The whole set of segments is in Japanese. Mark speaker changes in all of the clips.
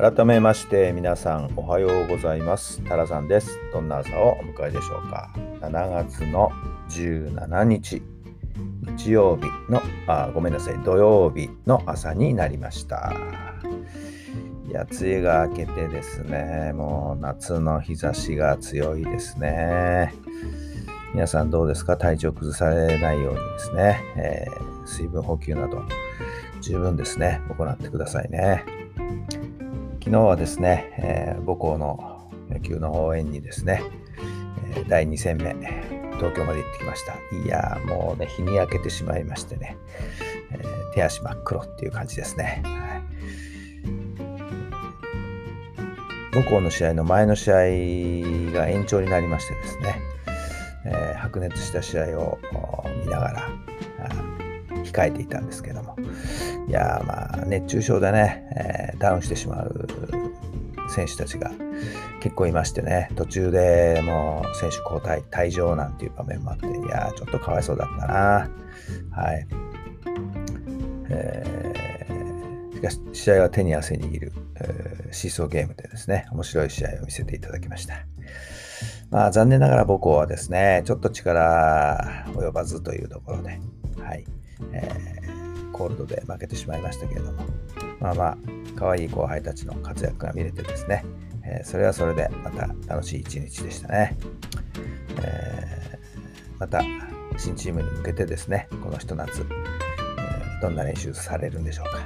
Speaker 1: 改めまして皆さんおはようございます。タラさんです。どんな朝をお迎えでしょうか。7月の17日日曜日のあごめんなさい土曜日の朝になりました。いや梅雨が明けてですねもう夏の日差しが強いですね。皆さんどうですか？体調崩されないようにですね、えー、水分補給など十分ですね。行ってくださいね。昨日はですね、えー、母校の野球の応援にですね、え、第2戦目、東京まで行ってきました。いやもうね、日に焼けてしまいましてね、えー、手足真っ黒っていう感じですね。はい、母校の試合の前の試合が延長になりましてですね、えー、白熱した試合を見ながら、控えていたんですけども、いやまあ、熱中症でね、えー、ダウンしてしまう選手たちが結構いましてね、途中でもう選手交代、退場なんていう場面もあって、いやちょっとかわいそうだったな。はい。えー、しかし、試合は手に汗握る、えー、シーソーゲームでですね、面白い試合を見せていただきました。まあ、残念ながら母校はですね、ちょっと力及ばずというところで、はい。えー、コールドで負けてしまいましたけれども、まあまあ、可愛い後輩たちの活躍が見れてですね、えー、それはそれでまた楽しい一日でしたね。えー、また、新チームに向けてですね、このひと夏、えどんな練習されるんでしょうか。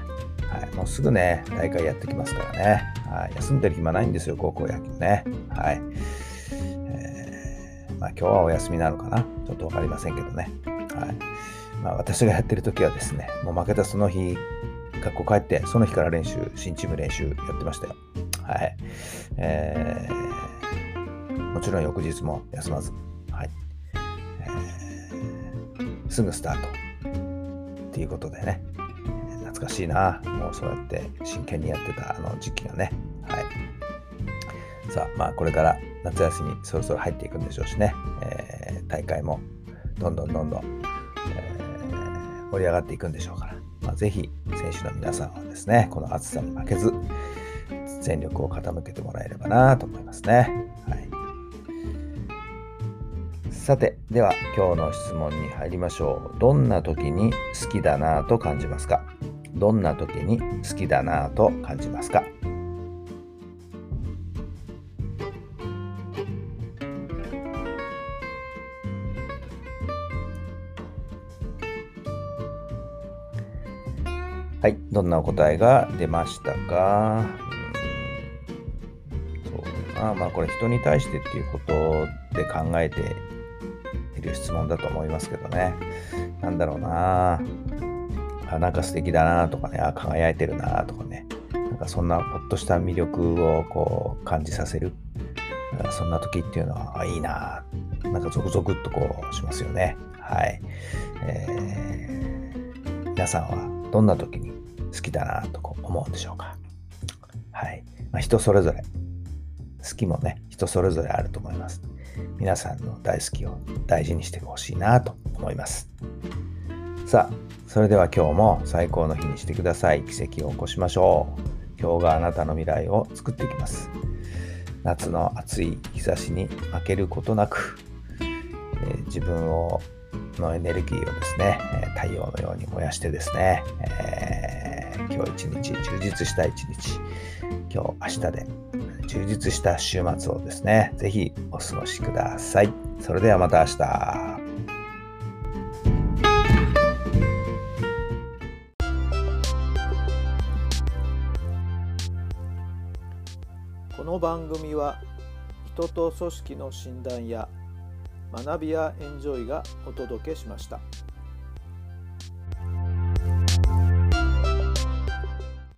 Speaker 1: はい、もうすぐね、大会やってきますからね。はい、休んでる暇ないんですよ、高校野球ね。はい。えー、まあ今日はお休みなのかなちょっとわかりませんけどね。はい。まあ、私がやってる時はですね、もう負けたその日、学校帰って、その日から練習、新チーム練習やってましたよ。はい。えー、もちろん翌日も休まず、はい。えー、すぐスタート。っていうことでね、懐かしいな。もうそうやって真剣にやってたあの時期がね。はい。さあ、まあこれから夏休みそろそろ入っていくんでしょうしね、えー、大会もどんどんどんどん盛り上がっていくんでしょうから、まあ、ぜひ選手の皆さんはですね、この暑さに負けず、全力を傾けてもらえればなと思いますね。はい、さて、では今日の質問に入りましょう。どんな時に好きだなと感じますか？どんな時に好きだなと感じますか？はい、どんなお答えが出ましたか、うん、そう。なまあこれ人に対してっていうことで考えている質問だと思いますけどね。なんだろうな。あなんか素敵だなとかね、あ輝いてるなとかね、なんかそんなほっとした魅力をこう感じさせる、そんな時っていうのは、あいいな。なんかゾクゾクっとこうしますよね。はい。えー、皆さんはどんな時に好きだなと思うんでしょうか。はい。まあ、人それぞれ、好きもね、人それぞれあると思います。皆さんの大好きを大事にしてほしいなと思います。さあ、それでは今日も最高の日にしてください。奇跡を起こしましょう。今日があなたの未来を作っていきます。夏の暑い日差しに負けることなく、えー、自分をのエネルギーをですね、太陽のように燃やしてですね、えー今日一日充実した一日、今日明日で充実した週末をですね、ぜひお過ごしください。それではまた明日。この番組は人と組織の診断や学びやエンジョイがお届けしました。